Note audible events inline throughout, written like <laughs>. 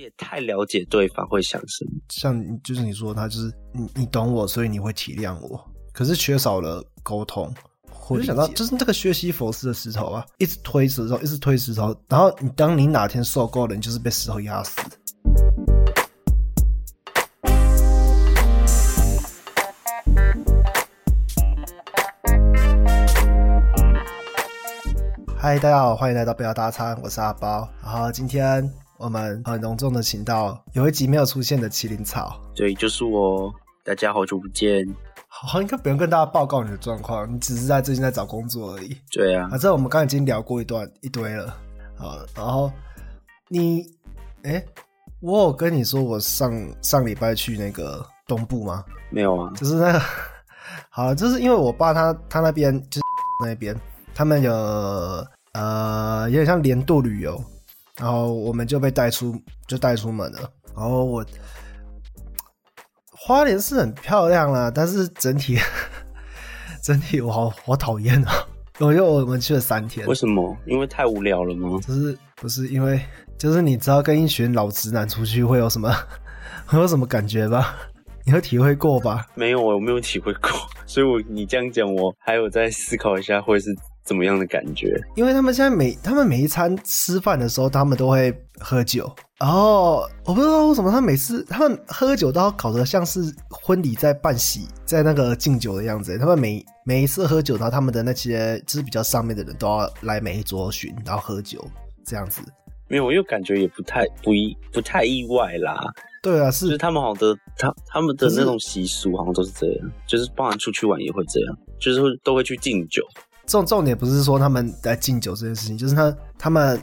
也太了解对方会想什么。像就是你说他就是你你懂我，所以你会体谅我，可是缺少了沟通。我就想到，就是这个学习佛斯的石头啊，一直推石头，一直推石头，然后你当你哪天受够了，你就是被石头压死。嗨，大家好，欢迎来到不要大餐，我是阿包。然后今天我们很隆重的请到有一集没有出现的麒麟草，对，就是我。大家好久不见。好，应该不用跟大家报告你的状况，你只是在最近在找工作而已。对啊，反正我们刚刚已经聊过一段一堆了。好，然后你，哎，我有跟你说我上上礼拜去那个东部吗？没有啊，就是那个，<laughs> 好，就是因为我爸他他那边就是那边，他们有呃有点像年度旅游，然后我们就被带出就带出门了，然后我。花莲是很漂亮啦，但是整体 <laughs> 整体我好好讨厌啊！因为我们去了三天，为什么？因为太无聊了吗？就是不是因为就是你知道跟一群老直男出去会有什么 <laughs> 会有什么感觉吧？你会体会过吧？没有，我没有体会过，<laughs> 所以我你这样讲，我还有在思考一下会是。怎么样的感觉？因为他们现在每他们每一餐吃饭的时候，他们都会喝酒。然后我不知道为什么，他每次他们喝酒都要搞得像是婚礼在办喜，在那个敬酒的样子。他们每每一次喝酒，然后他们的那些就是比较上面的人都要来每一桌巡，然后喝酒这样子。没有，我又感觉也不太不意不太意外啦。对啊，是他们好的，他他们的那种习俗好像都是这样，就是包含出去玩也会这样，就是会都会去敬酒。重重点不是说他们在敬酒这件事情，就是他他们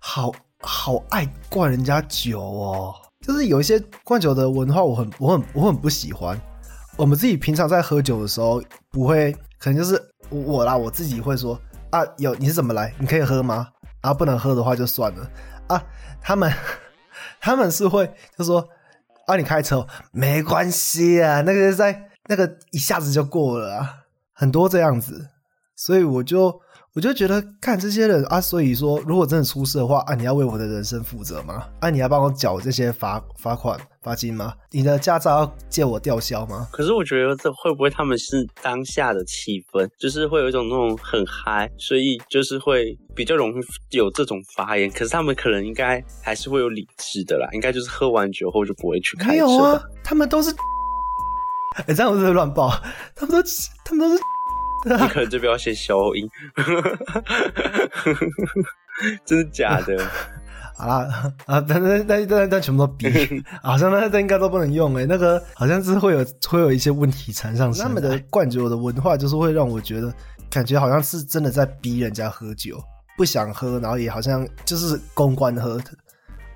好好爱灌人家酒哦，就是有一些灌酒的文化，我很我很我很不喜欢。我们自己平常在喝酒的时候，不会可能就是我啦，我自己会说啊，有你是怎么来？你可以喝吗？啊，不能喝的话就算了啊。他们 <laughs> 他们是会就说啊，你开车没关系啊，那个在那个一下子就过了啊，很多这样子。所以我就我就觉得看这些人啊，所以说如果真的出事的话啊，你要为我的人生负责吗？啊，你要帮我缴这些罚罚款罚金吗？你的驾照要借我吊销吗？可是我觉得这会不会他们是当下的气氛，就是会有一种那种很嗨，所以就是会比较容易有这种发言。可是他们可能应该还是会有理智的啦，应该就是喝完酒后就不会去开车。没有啊，<laughs> 他们都是，哎，这样我是乱报，他们都他们都是。<laughs> 你可能这边要先消音，<laughs> 真的假的？<laughs> 好啦，啊，但但但但但全部都逼，好像那那应该都不能用哎，那个好像是会有会有一些问题缠上。他们的灌酒的文化就是会让我觉得，感觉好像是真的在逼人家喝酒，不想喝，然后也好像就是公关喝的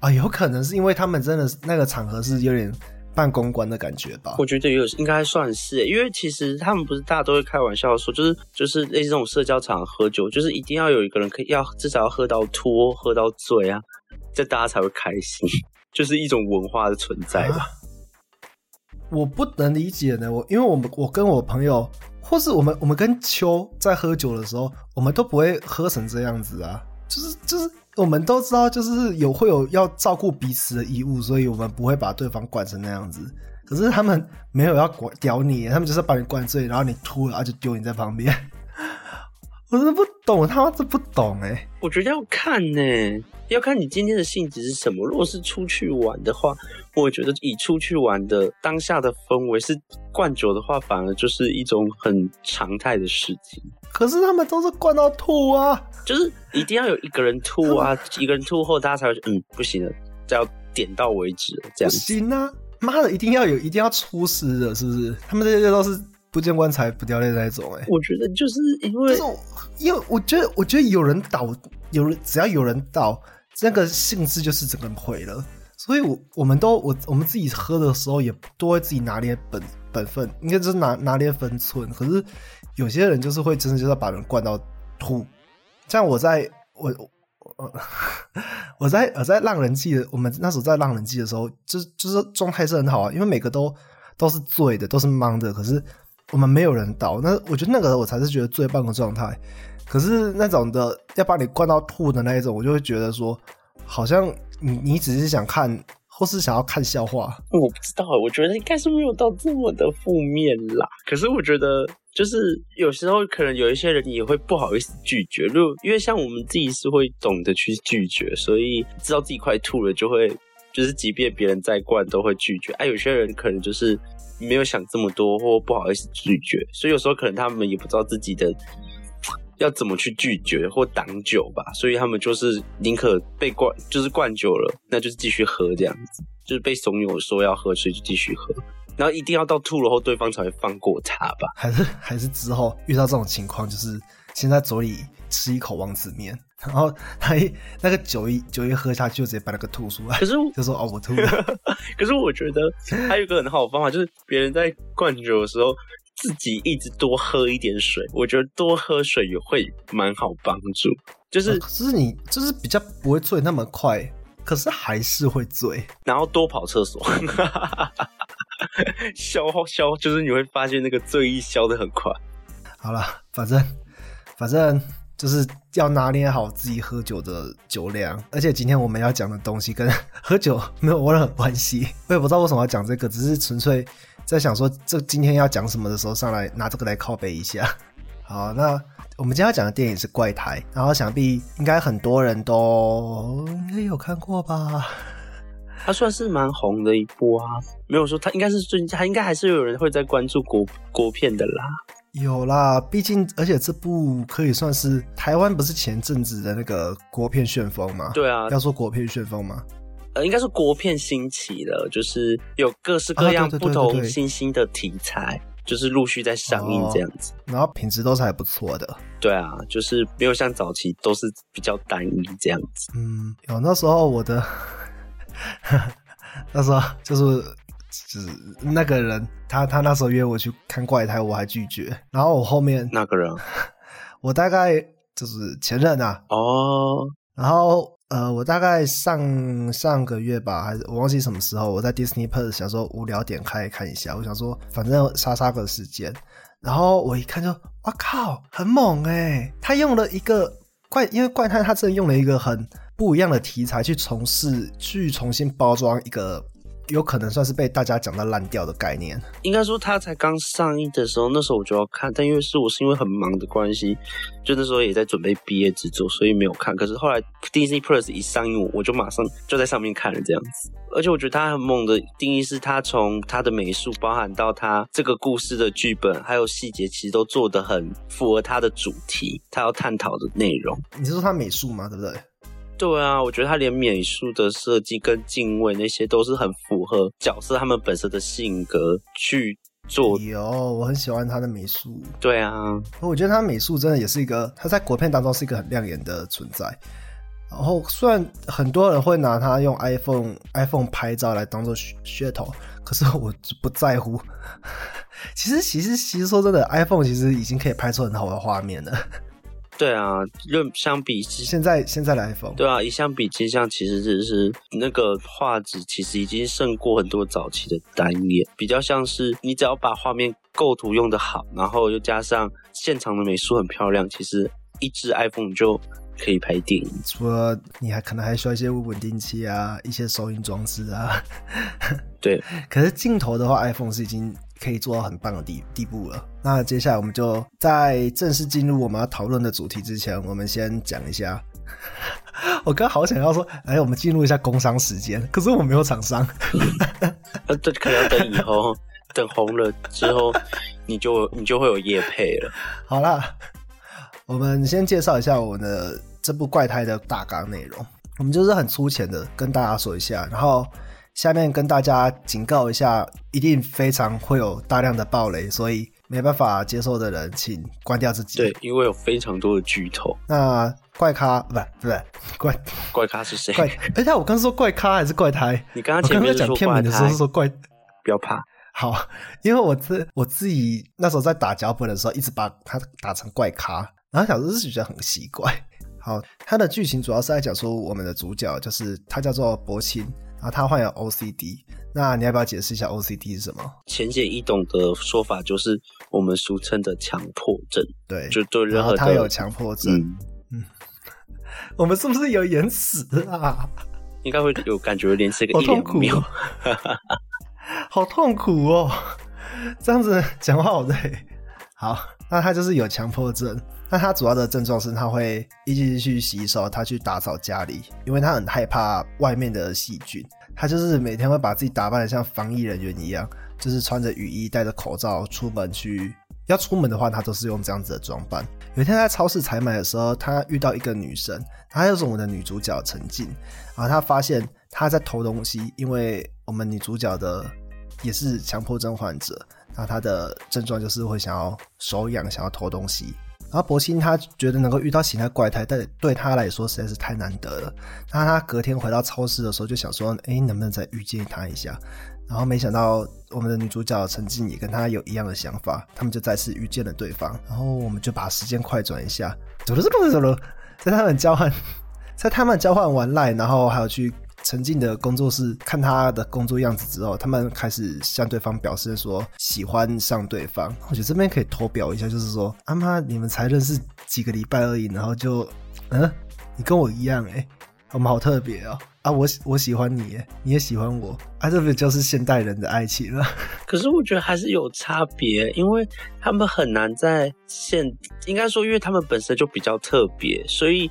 啊，有可能是因为他们真的那个场合是有点。办公关的感觉吧，我觉得有应该算是，因为其实他们不是大家都会开玩笑说，就是就是类似这种社交场喝酒，就是一定要有一个人可以要至少要喝到脱，喝到醉啊，这大家才会开心，<laughs> 就是一种文化的存在吧。我不能理解呢，我因为我们我跟我朋友，或是我们我们跟秋在喝酒的时候，我们都不会喝成这样子啊，就是就是。我们都知道，就是有会有要照顾彼此的义务，所以我们不会把对方管成那样子。可是他们没有要管屌你，他们就是把你灌醉，然后你吐了，就丢你在旁边。<laughs> 我真的不懂，他妈这不懂哎！我觉得要看呢，要看你今天的性质是什么。如果是出去玩的话，我觉得以出去玩的当下的氛围是灌酒的话，反而就是一种很常态的事情。可是他们都是灌到吐啊，就是一定要有一个人吐啊，一个人吐后，大家才会嗯不行了，就要点到为止了，这样行啊！妈的，一定要有，一定要出师的，是不是？他们这些都是不见棺材不掉泪那种，哎，我觉得就是因为，因为我觉得，我觉得有人倒，有人只要有人倒，那个性质就是整个人毁了。所以，我我们都我我们自己喝的时候，也都会自己拿捏本本分，应该就是拿拿捏分寸。可是。有些人就是会真的就是把人灌到吐，像我在我我 <laughs> 我在我在浪人记的，我们那时候在浪人记的时候，就就是状态是很好啊，因为每个都都是醉的，都是懵的，可是我们没有人倒。那我觉得那个时候我才是觉得最棒的状态。可是那种的要把你灌到吐的那一种，我就会觉得说好像你你只是想看，或是想要看笑话。我不知道，我觉得应该是没有到这么的负面啦。可是我觉得，就是有时候可能有一些人也会不好意思拒绝，就因为像我们自己是会懂得去拒绝，所以知道自己快吐了，就会就是即便别人再灌都会拒绝。哎，有些人可能就是没有想这么多，或不好意思拒绝，所以有时候可能他们也不知道自己的。要怎么去拒绝或挡酒吧？所以他们就是宁可被灌，就是灌酒了，那就是继续喝这样子，就是被怂恿说要喝，所以就继续喝，然后一定要到吐了后，对方才会放过他吧？还是还是之后遇到这种情况，就是先在嘴里吃一口王子面，然后他一那个酒一酒一喝下去，就直接把那个吐出来。可是就说哦，我吐了。<laughs> 可是我觉得还有一个很好的方法，就是别人在灌酒的时候。自己一直多喝一点水，我觉得多喝水也会蛮好帮助。就是，就是你就是比较不会醉那么快，可是还是会醉。然后多跑厕所，<laughs> 消消，就是你会发现那个醉意消的很快。好了，反正反正就是要拿捏好自己喝酒的酒量。而且今天我们要讲的东西跟 <laughs> 喝酒没有任何关系。我也不知道为什么要讲这个，只是纯粹。在想说这今天要讲什么的时候，上来拿这个来拷贝一下。<laughs> 好，那我们今天要讲的电影是《怪胎》，然后想必应该很多人都应该有看过吧？它算是蛮红的一部啊，没有说它应该是最近，它应该还是有人会在关注国国片的啦。有啦，毕竟而且这部可以算是台湾不是前阵子的那个国片旋风吗？对啊，要说国片旋风吗？呃，应该是国片兴起了，就是有各式各样不同新兴的题材，就是陆续在上映这样子，然后品质都是还不错的。对啊，就是没有像早期都是比较单一这样子。嗯，有那时候我的，<laughs> 那时候就是就是那个人，他他那时候约我去看怪胎，我还拒绝。然后我后面那个人，<laughs> 我大概就是前任啊。哦，然后。呃，我大概上上个月吧，还是我忘记什么时候，我在 Disney Plus 想说无聊点开看一下，我想说反正杀杀个时间，然后我一看就，哇靠，很猛哎！他用了一个怪，因为怪胎他真的用了一个很不一样的题材去从事，去重新包装一个。有可能算是被大家讲到烂掉的概念。应该说，他才刚上映的时候，那时候我就要看，但因为是我是因为很忙的关系，就那时候也在准备毕业制作，所以没有看。可是后来 Disney Plus 一上映，我就马上就在上面看了这样子。而且我觉得他很猛的定义是，他从他的美术，包含到他这个故事的剧本，还有细节，其实都做得很符合他的主题，他要探讨的内容。你是说他美术吗？对不对？对啊，我觉得他连美术的设计跟敬畏那些都是很符合角色他们本身的性格去做。有，我很喜欢他的美术。对啊，我觉得他美术真的也是一个，他在国片当中是一个很亮眼的存在。然后虽然很多人会拿他用 iPhone iPhone 拍照来当做噱头，可是我不在乎。<laughs> 其实，其实，其实说真的，iPhone 其实已经可以拍出很好的画面了。对啊，论相比现在现在的 iPhone，对啊，一相比之下，其实只是那个画质其实已经胜过很多早期的单眼，比较像是你只要把画面构图用的好，然后又加上现场的美术很漂亮，其实一支 iPhone 就可以拍电影。除了你还可能还需要一些稳定器啊，一些收音装置啊。<laughs> 对，可是镜头的话，iPhone 是已经。可以做到很棒的地地步了。那接下来我们就在正式进入我们要讨论的主题之前，我们先讲一下。<laughs> 我刚好想要说，哎，我们进入一下工商时间，可是我没有厂商。<laughs> 呃，这可能要等以后，等红了之后，你就你就会有业配了。好啦，我们先介绍一下我们的这部怪胎的大纲内容。我们就是很粗浅的跟大家说一下，然后。下面跟大家警告一下，一定非常会有大量的暴雷，所以没办法接受的人，请关掉自己。对，因为有非常多的剧透。那怪咖不不是怪怪咖是谁？怪哎呀，我刚说怪咖还是怪胎？你刚刚前面讲片名的时候是说怪，不要怕。好，因为我自我自己那时候在打脚本的时候，一直把它打成怪咖，然后小时候是觉得很奇怪。好，它的剧情主要是在讲说，我们的主角就是他叫做博清。啊，他患有 OCD，那你要不要解释一下 OCD 是什么？浅显易懂的说法就是我们俗称的强迫症。对，就对任何他有强迫症。嗯，我们是不是有延迟啊？<laughs> 应该会有感觉，连这个一好痛苦两秒。<laughs> 好痛苦哦！<laughs> 这样子讲话好累。好，那他就是有强迫症。那他主要的症状是他会一直去洗手，他去打扫家里，因为他很害怕外面的细菌。他就是每天会把自己打扮的像防疫人员一样，就是穿着雨衣、戴着口罩出门去。要出门的话，他都是用这样子的装扮。有一天在超市采买的时候，他遇到一个女生，她就是我们的女主角陈静。然后他发现她在偷东西，因为我们女主角的也是强迫症患者，那她的症状就是会想要手痒，想要偷东西。然后博鑫他觉得能够遇到其他怪胎，但对他来说实在是太难得了。那他隔天回到超市的时候，就想说，哎，能不能再遇见他一下？然后没想到我们的女主角陈静也跟他有一样的想法，他们就再次遇见了对方。然后我们就把时间快转一下，走了走了走了，在他们交换，在他们交换完赖，然后还有去陈静的工作室看他的工作样子之后，他们开始向对方表示说喜欢上对方。我觉得这边可以投表一下，就是说阿妈你们才认识几个礼拜而已，然后就嗯，你跟我一样哎、我们好特别哦啊！我我喜欢你，你也喜欢我啊！这不就是现代人的爱情了？<laughs> 可是我觉得还是有差别，因为他们很难在现，应该说，因为他们本身就比较特别，所以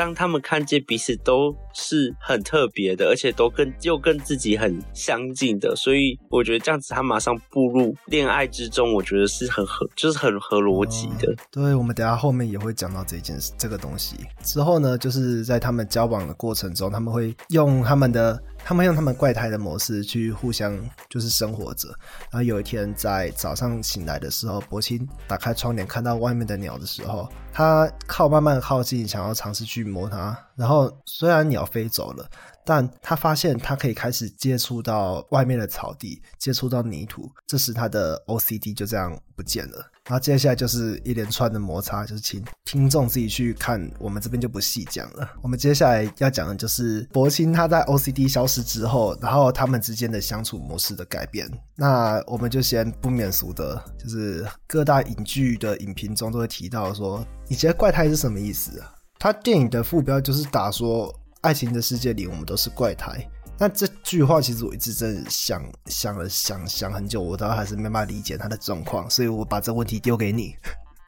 当他们看见彼此都是很特别的，而且都跟又跟自己很相近的，所以我觉得这样子他马上步入恋爱之中，我觉得是很合，就是很合逻辑的。对，我们等下后面也会讲到这件事这个东西。之后呢，就是在他们交往的过程中，他们会用他们的。他们用他们怪胎的模式去互相就是生活着，然后有一天在早上醒来的时候，博清打开窗帘看到外面的鸟的时候，他靠慢慢靠近，想要尝试去摸它，然后虽然鸟飞走了，但他发现他可以开始接触到外面的草地，接触到泥土，这时他的 OCD 就这样不见了。然后接下来就是一连串的摩擦，就是请听众自己去看，我们这边就不细讲了。我们接下来要讲的就是博清他在 OCD 消失之后，然后他们之间的相处模式的改变。那我们就先不免俗的，就是各大影剧的影评中都会提到说，你觉得怪胎是什么意思啊？他电影的副标就是打说，爱情的世界里我们都是怪胎。那这句话其实我一直真的想想了想想很久，我都还是没办法理解他的状况，所以我把这问题丢给你。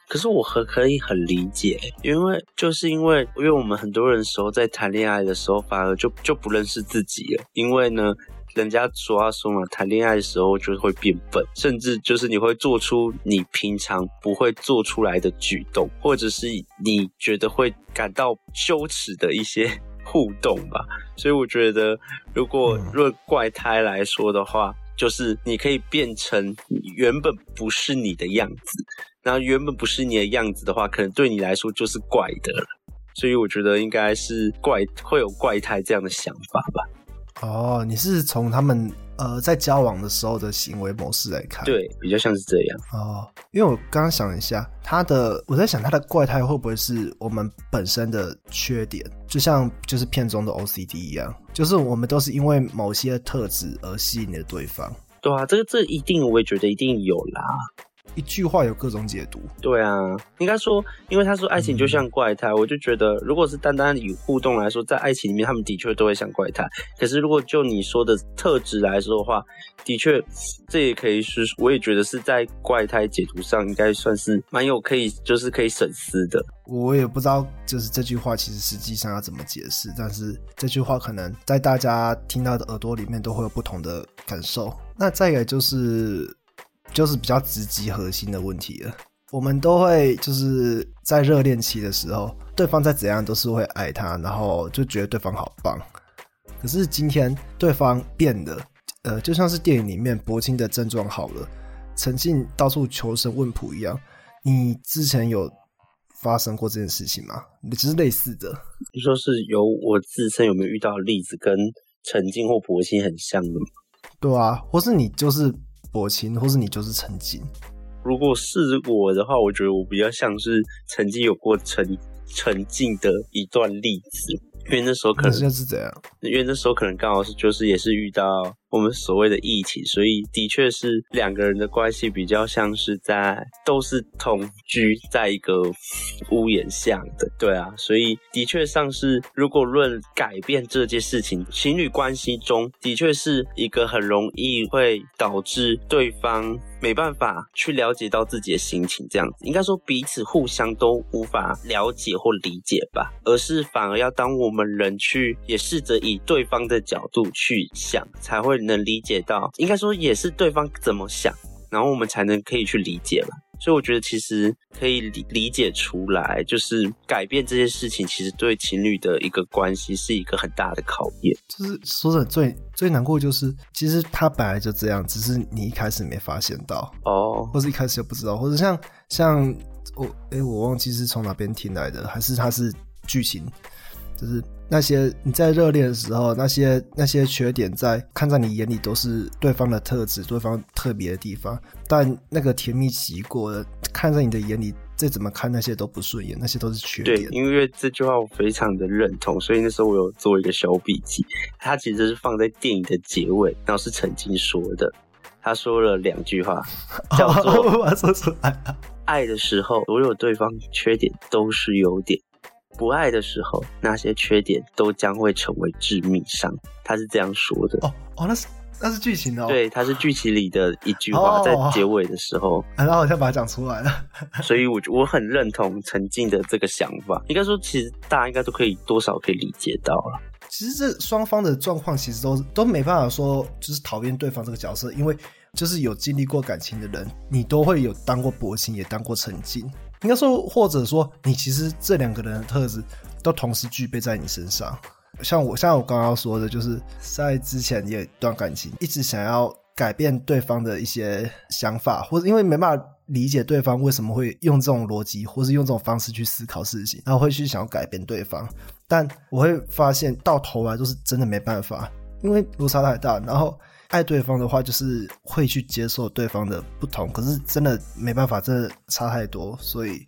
可是我很可以很理解，因为就是因为因为我们很多人时候在谈恋爱的时候，反而就就不认识自己了，因为呢。人家说话说嘛，谈恋爱的时候就会变笨，甚至就是你会做出你平常不会做出来的举动，或者是你觉得会感到羞耻的一些互动吧。所以我觉得，如果论怪胎来说的话，就是你可以变成原本不是你的样子，然后原本不是你的样子的话，可能对你来说就是怪的了。所以我觉得应该是怪会有怪胎这样的想法吧。哦，你是从他们呃在交往的时候的行为模式来看，对，比较像是这样。哦，因为我刚刚想了一下，他的我在想他的怪胎会不会是我们本身的缺点，就像就是片中的 OCD 一样，就是我们都是因为某些特质而吸引了对方。对啊，这个这一定我也觉得一定有啦。一句话有各种解读。对啊，应该说，因为他说爱情就像怪胎，我就觉得，如果是单单以互动来说，在爱情里面，他们的确都会像怪胎。可是如果就你说的特质来说的话，的确，这也可以是，我也觉得是在怪胎解读上，应该算是蛮有可以，就是可以省思的。我也不知道，就是这句话其实实际上要怎么解释，但是这句话可能在大家听到的耳朵里面都会有不同的感受。那再一个就是。就是比较直击核心的问题了。我们都会就是在热恋期的时候，对方再怎样都是会爱他，然后就觉得对方好棒。可是今天对方变了，呃，就像是电影里面薄青的症状好了，陈静到处求神问卜一样。你之前有发生过这件事情吗？只是类似的。你说是有我自身有没有遇到例子跟陈静或柏青很像的吗？对啊，或是你就是。薄情，或是你就是曾经。如果是我的话，我觉得我比较像是曾经有过沉沉浸的一段例子，因为那时候可能就是这样，因为那时候可能刚好是就是也是遇到我们所谓的疫情，所以的确是两个人的关系比较像是在都是同居在一个屋檐下的，对啊，所以的确上是如果论改变这件事情，情侣关系中的确是一个很容易会导致对方。没办法去了解到自己的心情，这样子应该说彼此互相都无法了解或理解吧，而是反而要当我们人去也试着以对方的角度去想，才会能理解到，应该说也是对方怎么想，然后我们才能可以去理解吧。所以我觉得其实可以理理解出来，就是改变这些事情，其实对情侣的一个关系是一个很大的考验。就是说的最最难过，就是其实他本来就这样，只是你一开始没发现到哦，或者一开始就不知道，或者像像我哎，我忘记是从哪边听来的，还是他是剧情，就是。那些你在热恋的时候，那些那些缺点，在看在你眼里都是对方的特质，对方特别的地方。但那个甜蜜期过了，看在你的眼里，再怎么看那些都不顺眼，那些都是缺点。对，因为这句话我非常的认同，所以那时候我有做一个小笔记。他其实是放在电影的结尾，然后是曾经说的。他说了两句话，<laughs> 叫做“说出来爱的时候，所有对方缺点都是优点。”不爱的时候，那些缺点都将会成为致命伤。他是这样说的。哦哦，那是那是剧情哦。对，他是剧情里的一句话，在结尾的时候。然后好像把它讲出来了。<laughs> 所以，我我很认同陈静的这个想法。应该说，其实大家应该都可以多少可以理解到了。其实这双方的状况，其实都都没办法说就是讨厌对方这个角色，因为就是有经历过感情的人，你都会有当过薄情，也当过陈静。应该说，或者说，你其实这两个人的特质都同时具备在你身上。像我，像我刚刚说的，就是在之前有一段感情，一直想要改变对方的一些想法，或者因为没办法理解对方为什么会用这种逻辑，或是用这种方式去思考事情，然后会去想要改变对方。但我会发现，到头来都是真的没办法，因为落差太大。然后。爱对方的话，就是会去接受对方的不同，可是真的没办法，真的差太多，所以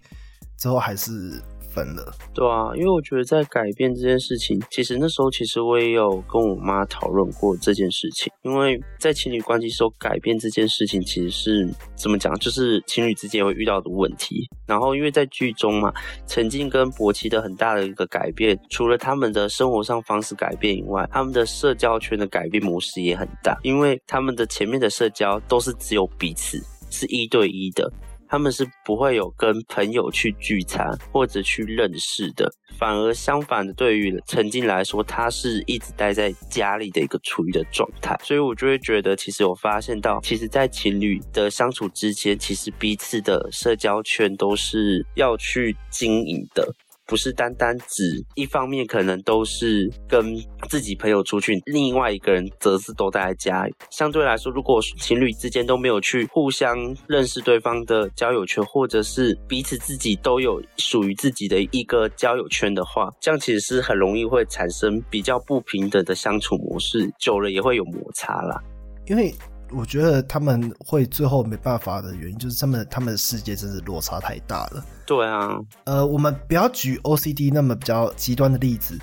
之后还是。分了，对啊，因为我觉得在改变这件事情，其实那时候其实我也有跟我妈讨论过这件事情。因为在情侣关系时候改变这件事情，其实是怎么讲，就是情侣之间会遇到的问题。然后因为在剧中嘛，陈静跟博奇的很大的一个改变，除了他们的生活上方式改变以外，他们的社交圈的改变模式也很大。因为他们的前面的社交都是只有彼此，是一对一的。他们是不会有跟朋友去聚餐或者去认识的，反而相反的，对于陈静来说，他是一直待在家里的一个处于的状态，所以我就会觉得，其实我发现到，其实，在情侣的相处之间，其实彼此的社交圈都是要去经营的。不是单单指一方面，可能都是跟自己朋友出去，另外一个人则是都待在家。相对来说，如果情侣之间都没有去互相认识对方的交友圈，或者是彼此自己都有属于自己的一个交友圈的话，这样其实是很容易会产生比较不平等的相处模式，久了也会有摩擦啦。因为。我觉得他们会最后没办法的原因，就是他们他们的世界真是落差太大了。对啊，呃，我们不要举 OCD 那么比较极端的例子，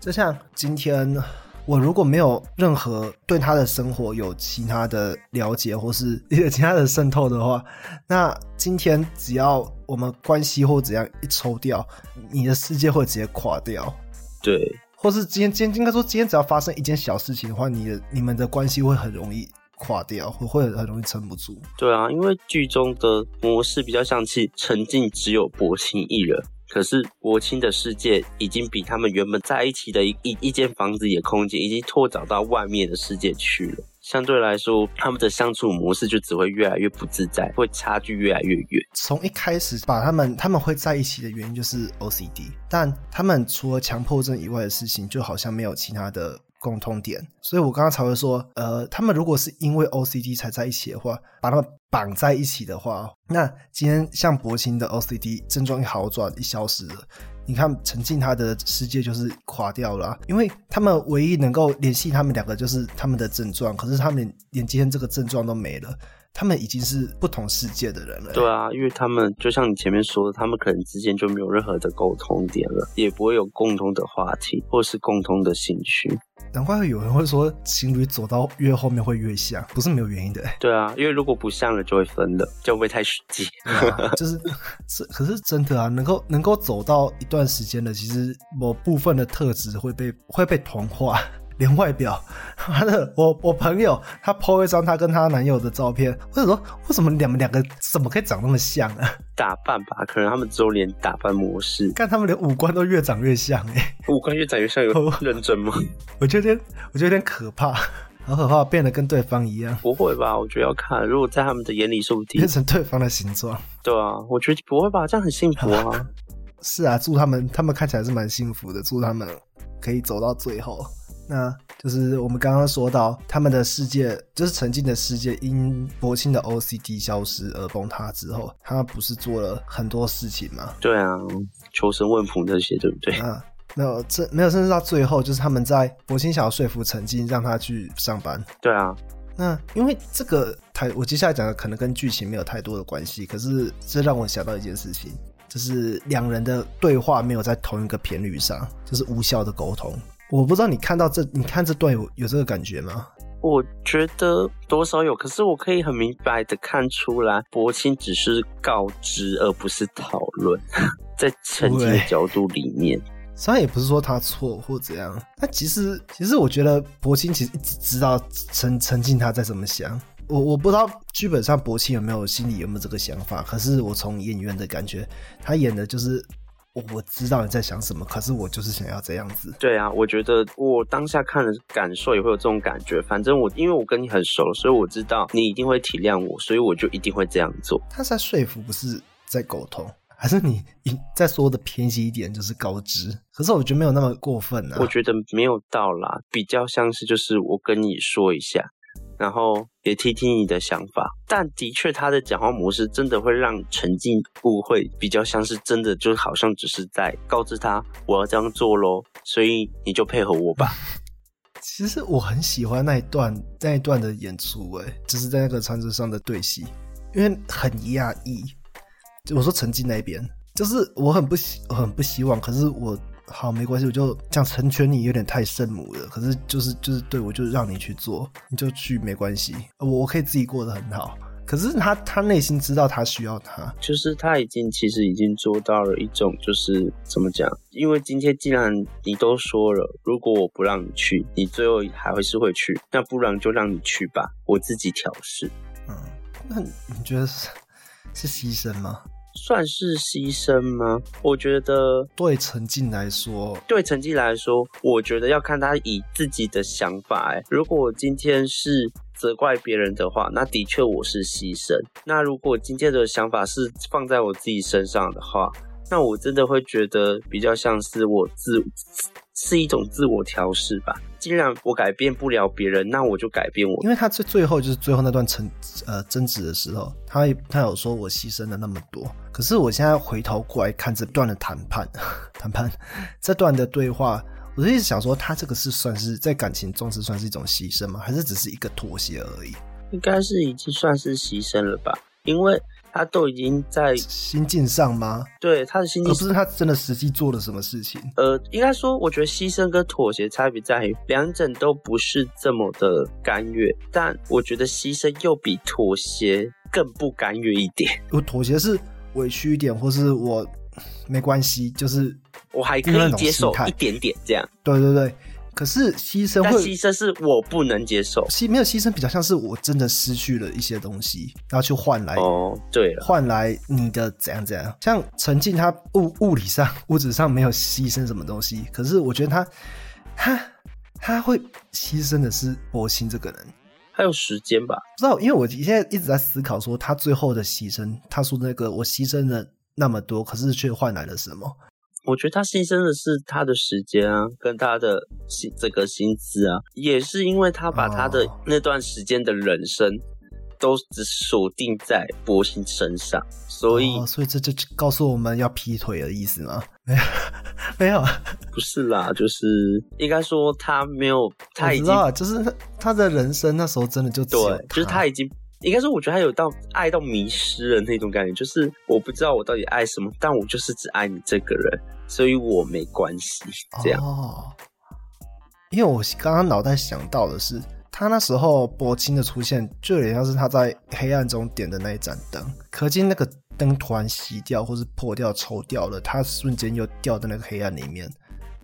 就像今天我如果没有任何对他的生活有其他的了解，或是有其他的渗透的话，那今天只要我们关系或怎样一抽掉，你的世界会直接垮掉。对，或是今天今天应该说今天只要发生一件小事情的话，你的你们的关系会很容易。垮掉会会很容易撑不住。对啊，因为剧中的模式比较像是沉浸只有薄情一人，可是博清的世界已经比他们原本在一起的一一一间房子里的空间，已经拓展到外面的世界去了。相对来说，他们的相处模式就只会越来越不自在，会差距越来越远。从一开始把他们他们会在一起的原因就是 OCD，但他们除了强迫症以外的事情，就好像没有其他的。共通点，所以我刚刚才会说，呃，他们如果是因为 OCD 才在一起的话，把他们绑在一起的话，那今天像博清的 OCD 症状一好转一消失了，你看沉浸他的世界就是垮掉了，因为他们唯一能够联系他们两个就是他们的症状，可是他们连今天这个症状都没了。他们已经是不同世界的人了。对啊，因为他们就像你前面说的，他们可能之间就没有任何的沟通点了，也不会有共同的话题或是共同的兴趣。难怪有人会说情侣走到越后面会越像，不是没有原因的。<laughs> 对啊，因为如果不像了就会分了，就会太实际。<laughs> 就是是，可是真的啊，能够能够走到一段时间的，其实某部分的特质会被会被同化。连外表，<laughs> 妈的，我我朋友他 po 一张她跟她男友的照片，我者说为什么你们两个怎么可以长那么像啊？<laughs> 打扮吧，可能他们只有连打扮模式，看他们连五官都越长越像哎，<laughs> 五官越长越像有认真吗？我觉得我觉得有点可怕，好可怕，变得跟对方一样。不会吧？我觉得要看，如果在他们的眼里说不定变成对方的形状。对啊，我觉得不会吧？这样很幸福啊。是啊，祝他们，他们看起来是蛮幸福的，祝他们可以走到最后。那就是我们刚刚说到，他们的世界就是曾经的世界，因博清的 OCD 消失而崩塌之后，他不是做了很多事情吗？对啊，求神问卜那些，对不对？啊，没有，这没有，甚至到最后，就是他们在博清想要说服陈静让他去上班。对啊，那因为这个台，我接下来讲的可能跟剧情没有太多的关系，可是这让我想到一件事情，就是两人的对话没有在同一个频率上，就是无效的沟通。我不知道你看到这，你看这段有有这个感觉吗？我觉得多少有，可是我可以很明白的看出来，博清只是告知而不是讨论，<laughs> 在陈静的角度里面，虽然也不是说他错或怎样，但其实其实我觉得博清其实一直知道陈陈静他在怎么想，我我不知道剧本上博清有没有心里有没有这个想法，可是我从演员的感觉，他演的就是。我知道你在想什么，可是我就是想要这样子。对啊，我觉得我当下看的感受也会有这种感觉。反正我因为我跟你很熟，所以我知道你一定会体谅我，所以我就一定会这样做。他在说服，不是在沟通，还是你再说的偏激一点，就是高知？可是我觉得没有那么过分啊。我觉得没有到啦，比较像是就是我跟你说一下。然后也听听你的想法，但的确他的讲话模式真的会让陈静误会，比较像是真的，就好像只是在告知他我要这样做喽，所以你就配合我吧。其实我很喜欢那一段那一段的演出，哎，就是在那个餐桌上的对戏，因为很压抑。我说陈静那边，就是我很不希我很不希望，可是我。好，没关系，我就这样成全你，有点太圣母了。可是就是就是对我，就是让你去做，你就去没关系，我我可以自己过得很好。可是他他内心知道他需要他，就是他已经其实已经做到了一种就是怎么讲？因为今天既然你都说了，如果我不让你去，你最后还会是会去，那不然就让你去吧，我自己调试。嗯，那你觉得是是牺牲吗？算是牺牲吗？我觉得对陈静来说，对陈静来说，我觉得要看他以自己的想法。哎，如果我今天是责怪别人的话，那的确我是牺牲。那如果今天的想法是放在我自己身上的话，那我真的会觉得比较像是我自。是一种自我调试吧。既然我改变不了别人，那我就改变我。因为他最最后就是最后那段争呃争执的时候，他他有说我牺牲了那么多。可是我现在回头过来看这段的谈判，<laughs> 谈判这段的对话，我就一直想说，他这个是算是在感情中是算是一种牺牲吗？还是只是一个妥协而已？应该是已经算是牺牲了吧，因为。他都已经在心境上吗？对，他的心境，而不是他真的实际做了什么事情。呃，应该说，我觉得牺牲跟妥协差别在于，两者都不是这么的甘愿，但我觉得牺牲又比妥协更不甘愿一点。<laughs> 我妥协是委屈一点，或是我没关系，就是我还可以接受一点点这样。对对对。可是牺牲会牺牲是我不能接受，牺没有牺牲比较像是我真的失去了一些东西，然后去换来哦，对了，换来你的怎样怎样。像陈静他物物理上物质上没有牺牲什么东西，可是我觉得他他他会牺牲的是博兴这个人，还有时间吧？不知道，因为我现在一直在思考说他最后的牺牲，他说那个我牺牲了那么多，可是却换来了什么？我觉得他牺牲的是他的时间啊，跟他的薪这个薪资啊，也是因为他把他的那段时间的人生都只锁定在博兴身上，所以所以这就告诉我们要劈腿的意思吗？没有，<laughs> 没有，不是啦，就是应该说他没有，他已经就是他的人生那时候真的就对，就是他已经应该说，我觉得他有到爱到迷失了那种感觉，就是我不知道我到底爱什么，但我就是只爱你这个人，所以我没关系。这样，因为我刚刚脑袋想到的是，他那时候柏青的出现，就有点像是他在黑暗中点的那一盏灯，可见那个灯突然熄掉，或是破掉、抽掉了，他瞬间又掉在那个黑暗里面。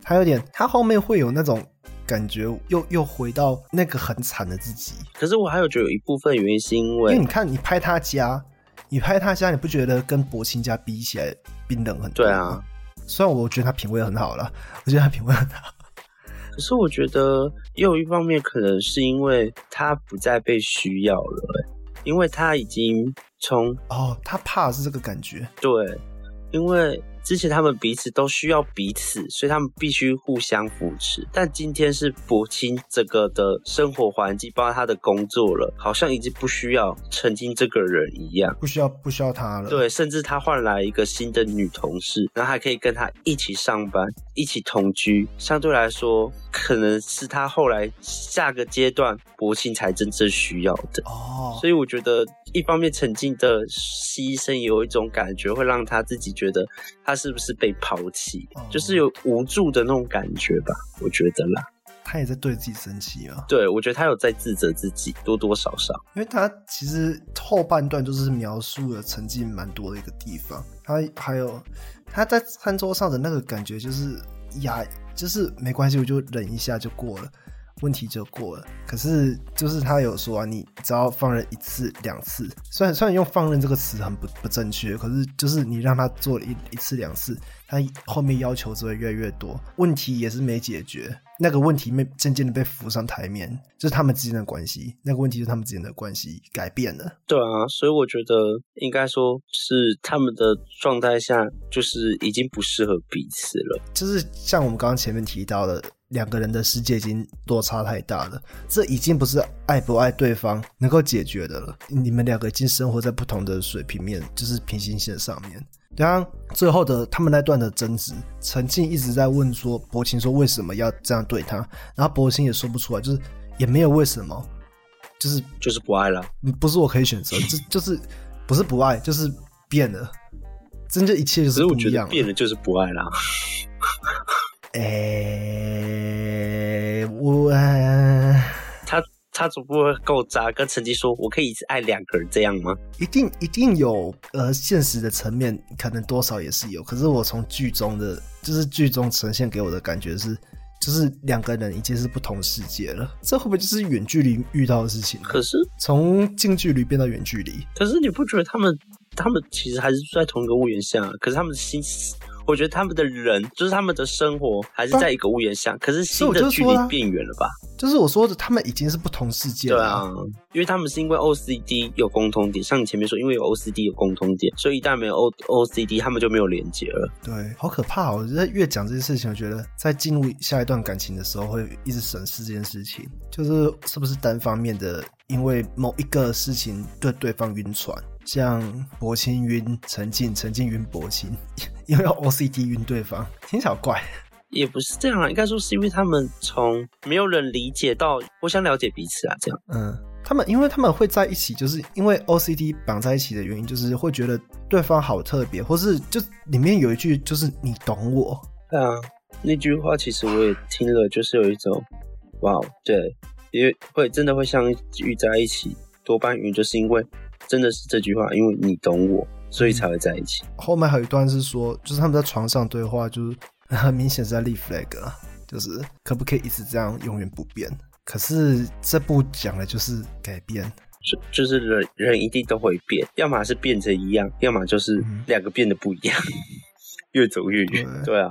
他有点，他后面会有那种感觉，又又回到那个很惨的自己。可是我还有觉得有一部分原因是因为因为你看，你拍他家，你拍他家，你不觉得跟柏青家比起来冰冷很多？对啊。虽然我觉得他品味很好了，<laughs> 我觉得他品味很好。可是我觉得也有一方面可能是因为他不再被需要了，因为他已经从哦，他怕是这个感觉。对，因为。之前他们彼此都需要彼此，所以他们必须互相扶持。但今天是柏青这个的生活环境，包括他的工作了，好像已经不需要曾经这个人一样，不需要不需要他了。对，甚至他换来一个新的女同事，然后还可以跟他一起上班，一起同居。相对来说，可能是他后来下个阶段柏青才真正需要的。哦，所以我觉得一方面陈静的牺牲有一种感觉，会让他自己觉得他。是不是被抛弃？就是有无助的那种感觉吧，我觉得啦。他也在对自己生气啊。对，我觉得他有在自责自己，多多少少。因为他其实后半段就是描述了沉浸蛮多的一个地方。他还有他在餐桌上的那个感觉，就是呀，就是没关系，我就忍一下就过了。问题就过了，可是就是他有说啊，你只要放任一次两次，虽然虽然用放任这个词很不不正确，可是就是你让他做了一一次两次，他后面要求只会越来越多，问题也是没解决，那个问题没渐渐的被浮上台面，就是他们之间的关系，那个问题是他们之间的关系改变了。对啊，所以我觉得应该说是他们的状态下，就是已经不适合彼此了，就是像我们刚刚前面提到的。两个人的世界已经落差太大了，这已经不是爱不爱对方能够解决的了。你们两个已经生活在不同的水平面，就是平行线上面。然后最后的他们那段的争执，陈静一直在问说：“薄情说为什么要这样对他？”然后薄情也说不出来，就是也没有为什么，就是就是不爱了。不是我可以选择，这 <laughs> 就是不是不爱，就是变了。真的，一切就是不一样。变了就是不爱了。<laughs> 诶，他他总不够渣，跟陈绩说，我可以一次爱两个人这样吗？一定一定有，呃，现实的层面可能多少也是有。可是我从剧中的，就是剧中呈现给我的感觉是，就是两个人已经是不同世界了。这会不会就是远距离遇到的事情？可是从近距离变到远距离，可是你不觉得他们他们其实还是住在同一个屋檐下？可是他们的心思。我觉得他们的人，就是他们的生活，还是在一个屋檐下。可是新的距离变远了吧？就是我说的，他们已经是不同世界了。对啊，因为他们是因为 OCD 有共通点，像你前面说，因为有 OCD 有共通点，所以一旦没有 O OCD，他们就没有连接了。对，好可怕哦！我觉得越讲这件事情，我觉得在进入下一段感情的时候，会一直审视这件事情，就是是不是单方面的，因为某一个事情对对方晕船。像薄青晕陈静，陈静晕薄青，<laughs> 因为 OCD 晕对方，挺小怪。也不是这样啊，应该说是因为他们从没有人理解到互相了解彼此啊，这样。嗯，他们因为他们会在一起，就是因为 OCD 绑在一起的原因，就是会觉得对方好特别，或是就里面有一句就是你懂我。对啊，那句话其实我也听了，就是有一种哇，对，因为会真的会相遇在一起，多半原因就是因为。真的是这句话，因为你懂我，所以才会在一起。后面还有一段是说，就是他们在床上对话，就是很明显是在立 flag，就是可不可以一直这样永远不变？可是这部讲的就是改变，就就是人人一定都会变，要么是变成一样，要么就是两个变得不一样，<laughs> 越走越远。对啊，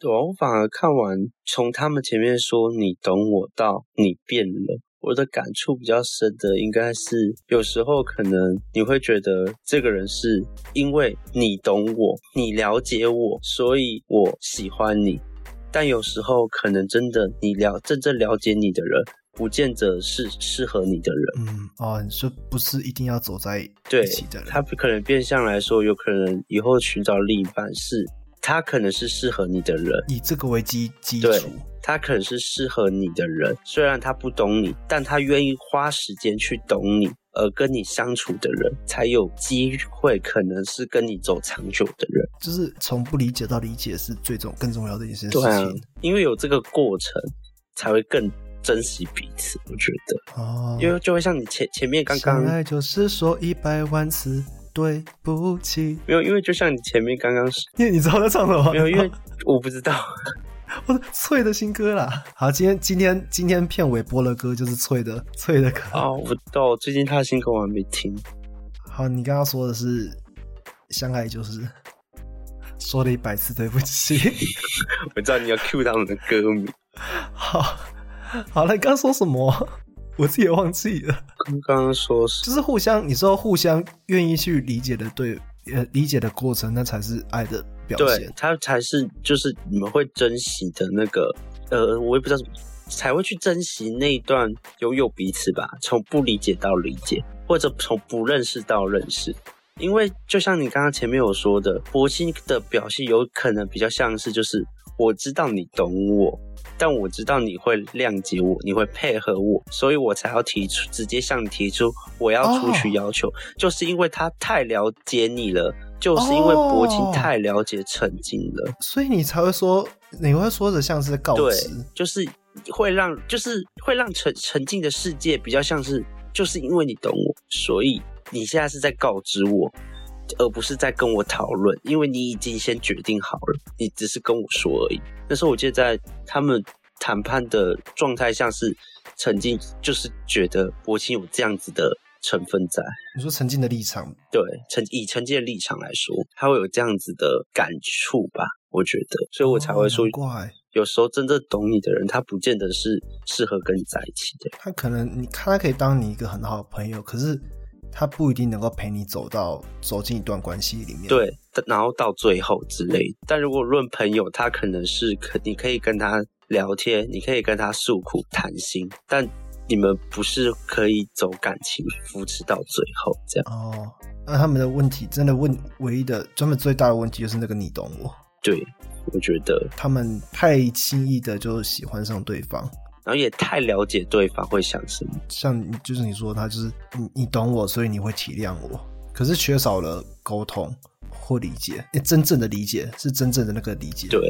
对我反而看完从他们前面说你懂我到你变了。我的感触比较深的，应该是有时候可能你会觉得这个人是因为你懂我，你了解我，所以我喜欢你。但有时候可能真的你了真正了解你的人，不见得是适合你的人。嗯，哦，你说不是一定要走在一起的人，他可能变相来说，有可能以后寻找另一半是。他可能是适合你的人，以这个为基基础。他可能是适合你的人，虽然他不懂你，但他愿意花时间去懂你，而跟你相处的人，才有机会可能是跟你走长久的人。就是从不理解到理解是最重更重要的一件事对啊情。，因为有这个过程，才会更珍惜彼此。我觉得，哦，因为就会像你前前面刚刚就是说一百万次对不起。没有，因为就像你前面刚刚因为你知道在唱什么吗？没有，因为我不知道。<laughs> 我的脆的新歌啦。好，今天今天今天片尾播了歌就是翠的翠的歌。哦，我不知道，最近他的新歌我还没听。好，你刚刚说的是相爱就是说了一百次对不起。<laughs> 我知道你要 cue 他们的歌名。<laughs> 好，好了，你刚刚说什么？我自己也忘记了。刚刚说是就是互相，你说互相愿意去理解的对，呃，理解的过程，那才是爱的表对现。，他才是就是你们会珍惜的那个，呃，我也不知道怎么，才会去珍惜那一段拥有彼此吧，从不理解到理解，或者从不认识到认识。因为就像你刚刚前面有说的，博心的表现有可能比较像是就是我知道你懂我，但我知道你会谅解我，你会配合我，所以我才要提出直接向你提出我要出去哦要求，就是因为他太了解你了。就是因为博清哦太了解陈静了，所以你才会说，你会说的像是告对知。，就是会让，就是会让陈陈静的世界比较像是，就是因为你懂我，所以你现在是在告知我，而不是在跟我讨论，因为你已经先决定好了，你只是跟我说而已。那时候我记得在他们谈判的状态，下是曾经就是觉得博清有这样子的成分在。你说陈静的立场，对，陈以陈建的立场来说，他会有这样子的感触吧？我觉得，所以我才会说哦，怪有时候真正懂你的人，他不见得是适合跟你在一起的。他可能你看他可以当你一个很好的朋友，可是他不一定能够陪你走到走进一段关系里面。，对，然后到最后之类的。但如果论朋友，他可能是可你可以跟他聊天，你可以跟他诉苦谈心，但你们不是可以走感情扶持到最后这样。哦，那他们的问题真的问唯一的，专门最大的问题就是那个你懂我，对，我觉得，他们太轻易的就喜欢上对方。然后也太了解对方会想什么。像就是你说他就是你你懂我，所以你会体谅我，可是缺少了沟通或理解，诶真正的理解是真正的那个理解。，对，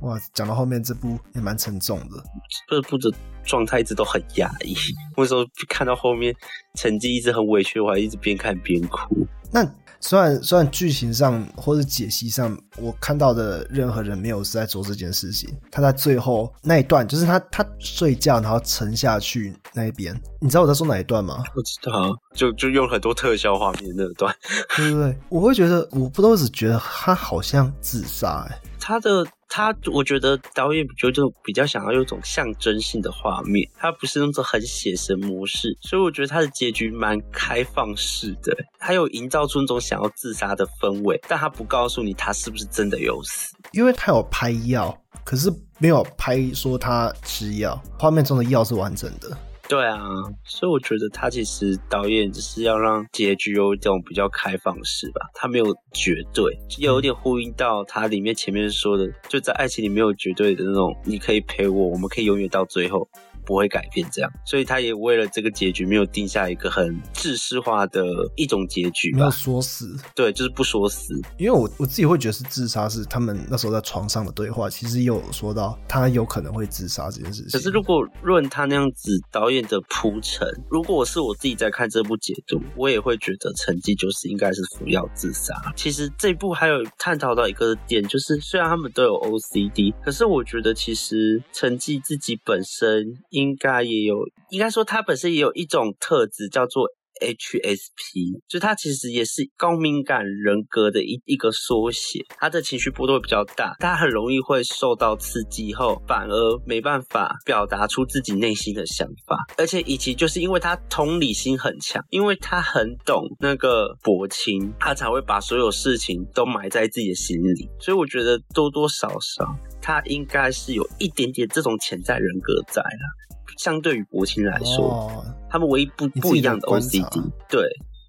哇，讲到后面这部也蛮沉重的。这部的状态一直都很压抑。为什么看到后面，成绩一直很委屈，我还一直边看边哭。那虽然虽然剧情上或者解析上，我看到的任何人没有是在做这件事情。他在最后那一段，就是他他睡觉然后沉下去那一边，你知道我在说哪一段吗？不知道，就就用很多特效画面那段。对对对？我会觉得，我不知道，我只觉得他好像自杀、欸，他的他，我觉得导演就就比较想要有一种象征性的画面，他不是那种很写实模式，所以我觉得他的结局蛮开放式的，还有营造出那种想要自杀的氛围，但他不告诉你他是不是真的有死。因为他有拍药，可是没有拍说他吃药，画面中的药是完整的。对啊，所以我觉得他其实导演只是要让结局有一种比较开放式吧，他没有绝对，有点呼应到他里面前面说的，就在爱情里没有绝对的那种，你可以陪我，我们可以永远到最后。不会改变这样，所以他也为了这个结局没有定下一个很制式化的一种结局没有吧？说死，对，就是不说死。因为我我自己会觉得是自杀，是他们那时候在床上的对话，其实也有说到他有可能会自杀这件事情。可是如果论他那样子导演的铺陈，如果我是我自己在看这部解读，我也会觉得成绩就是应该是服药自杀。其实这部还有探讨到一个点，就是虽然他们都有 OCD，可是我觉得其实成绩自己本身应该也有，应该说他本身也有一种特质叫做。HSP，就他其实也是高敏感人格的一一个缩写，他的情绪波动比较大，他很容易会受到刺激后，反而没办法表达出自己内心的想法，而且以及就是因为他同理心很强，因为他很懂那个薄情，他才会把所有事情都埋在自己的心里，所以我觉得多多少少他应该是有一点点这种潜在人格在了。相对于薄情来说，哦，他们唯一不不一样的 OCD，对，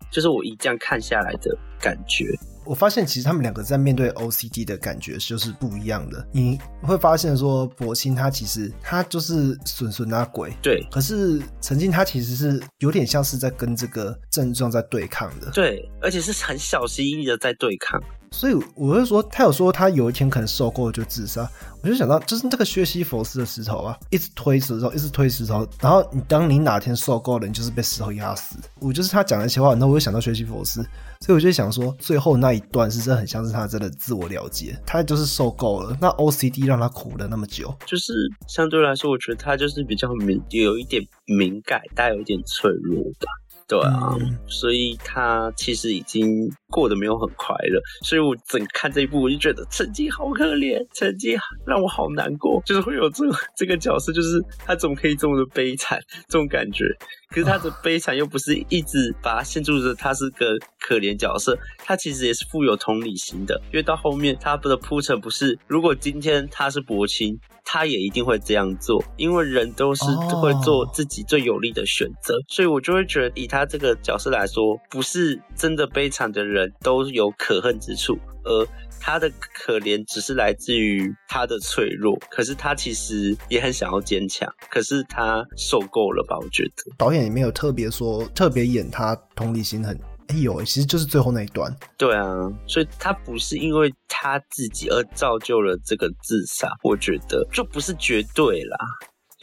就是我一这样看下来的感觉。我发现其实他们两个在面对 OCD 的感觉就是不一样的。你会发现说，博清他其实他就是损损那鬼，对可是曾经他其实是有点像是在跟这个症状在对抗的。对，而且是很小心翼翼的在对抗。所以我会说，他有说他有一天可能受够了就自杀，我就想到就是那个薛西佛斯的石头啊，一直推石头，一直推石头，然后你当你哪天受够了，你就是被石头压死。我就是他讲那些话，那我又想到薛西佛斯，所以我就想说，最后那一段是真的很像是他真的自我了解，他就是受够了，那 OCD 让他苦了那么久，就是相对来说，我觉得他就是比较敏，有一点敏感，带有一点脆弱吧。对啊，嗯。所以他其实已经过得没有很快乐，所以我整看这一部，我就觉得陈静好可怜，陈静让我好难过，就是会有这这个角色，就是他怎么可以这么的悲惨，这种感觉。可是他的悲惨又不是一直把他限住着，他是个可怜角色，他其实也是富有同理心的，因为到后面他的铺陈不是，如果今天他是薄青，他也一定会这样做，因为人都是会做自己最有利的选择，所以我就会觉得以他这个角色来说，不是真的悲惨的人都有可恨之处，而他的可怜只是来自于他的脆弱，可是他其实也很想要坚强，可是他受够了吧？我觉得。导演也没有特别说特别演他同理心很，哎有欸，其实就是最后那一段，对啊，所以他不是因为他自己而造就了这个自杀，我觉得就不是绝对啦。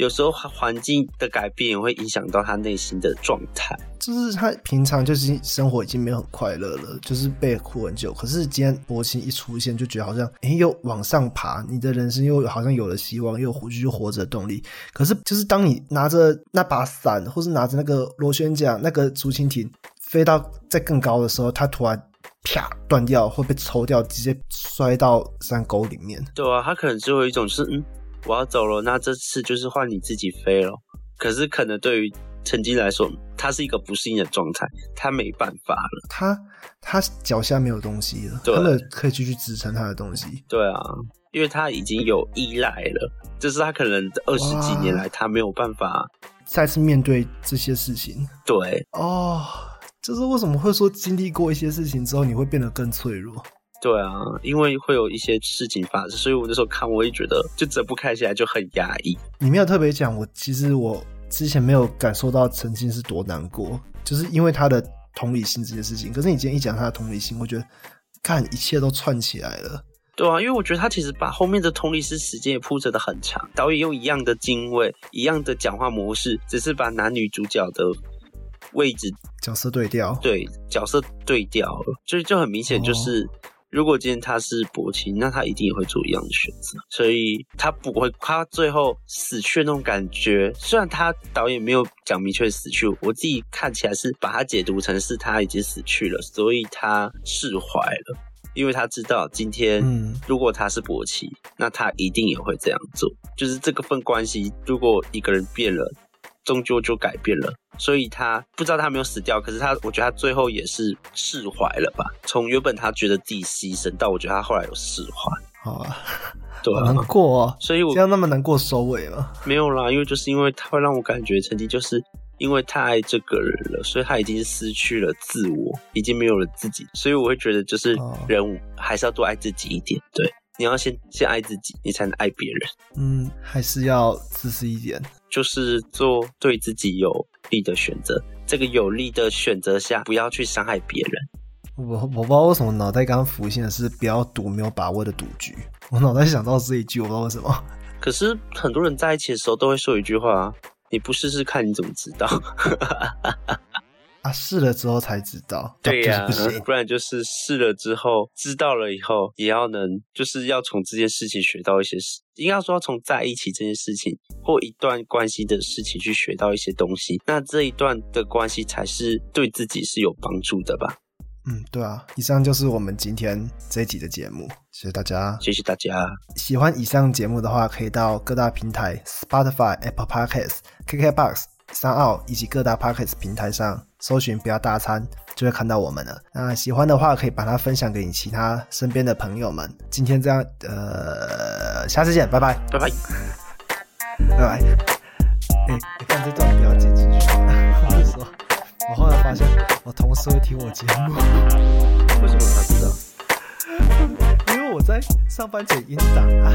有时候环环境的改变也会影响到他内心的状态。就是他平常就是生活已经没有很快乐了，就是被苦很久。可是今天博清一出现，就觉得好像诶又往上爬，你的人生又好像有了希望，又有继续活着的动力。可是就是当你拿着那把伞，或是拿着那个螺旋桨、那个竹蜻蜓飞到在更高的时候，它突然啪断掉，会被抽掉，直接摔到山沟里面。对啊，他可能就有一种就是嗯，我要走了，那这次就是换你自己飞了。可是可能对于陈金来说，他是一个不适应的状态，他没办法了。他他脚下没有东西了，对他的可以继续支撑他的东西。对啊，因为他已经有依赖了，就是他可能二十几年来他没有办法再次面对这些事情，对。哦，就是为什么会说经历过一些事情之后，你会变得更脆弱？对啊，因为会有一些事情发生，所以我那时候看，我也觉得就整部看起来就很压抑。你没有特别讲，我其实我之前没有感受到曾经是多难过，就是因为他的同理心这件事情。可是你今天一讲他的同理心，我觉得看一切都串起来了。对啊，因为我觉得他其实把后面的同理心时间也铺陈的很长，导演用一样的精卫，一样的讲话模式，只是把男女主角的位置角色对调，对角色对调了，所以就很明显就是。如果今天他是薄情，那他一定也会做一样的选择，所以他不会，他最后死去的那种感觉，虽然他导演没有讲明确死去，我自己看起来是把他解读成是他已经死去了，所以他释怀了，因为他知道今天嗯。如果他是薄妻，那他一定也会这样做，就是这个份关系，如果一个人变了，终究就改变了。所以他不知道他没有死掉，可是他，我觉得他最后也是释怀了吧。从原本他觉得自己牺牲，到我觉得他后来有释怀。好啊，对好难啊，过哦。所以我这样那么难过收尾了？没有啦，因为就是因为他会让我感觉曾经就是因为太爱这个人了，所以他已经失去了自我，已经没有了自己，所以我会觉得就是哦人还是要多爱自己一点。对，你要先先爱自己，你才能爱别人。嗯，还是要自私一点。就是做对自己有利的选择，这个有利的选择下，不要去伤害别人。我我不知道为什么脑袋刚刚浮现的是不要赌没有把握的赌局。我脑袋想到这一句，我不知道为什么。<laughs> 可是很多人在一起的时候都会说一句话啊：“你不试试看，你怎么知道？” <laughs> 啊，试了之后才知道，对呀、就是不。不然就是试了之后，知道了以后，也要能，就是要从这件事情学到一些事，应该说要从在一起这件事情或一段关系的事情去学到一些东西，那这一段的关系才是对自己是有帮助的吧。嗯，对啊，以上就是我们今天这一集的节目，谢谢大家。谢谢大家，喜欢以上节目的话，可以到各大平台 Spotify、Apple Podcasts、KKBox、三奥以及各大 p o c k e t 平台上搜寻“不要大餐”，就会看到我们了。那喜欢的话，可以把它分享给你其他身边的朋友们。今天这样，呃，下次见，拜拜，拜拜。拜拜。哎、你看这段不要剪进去。我跟你说，我后来发现，我同事会听我节目。为什么他知道？<laughs> 因为我在上班前音档啊。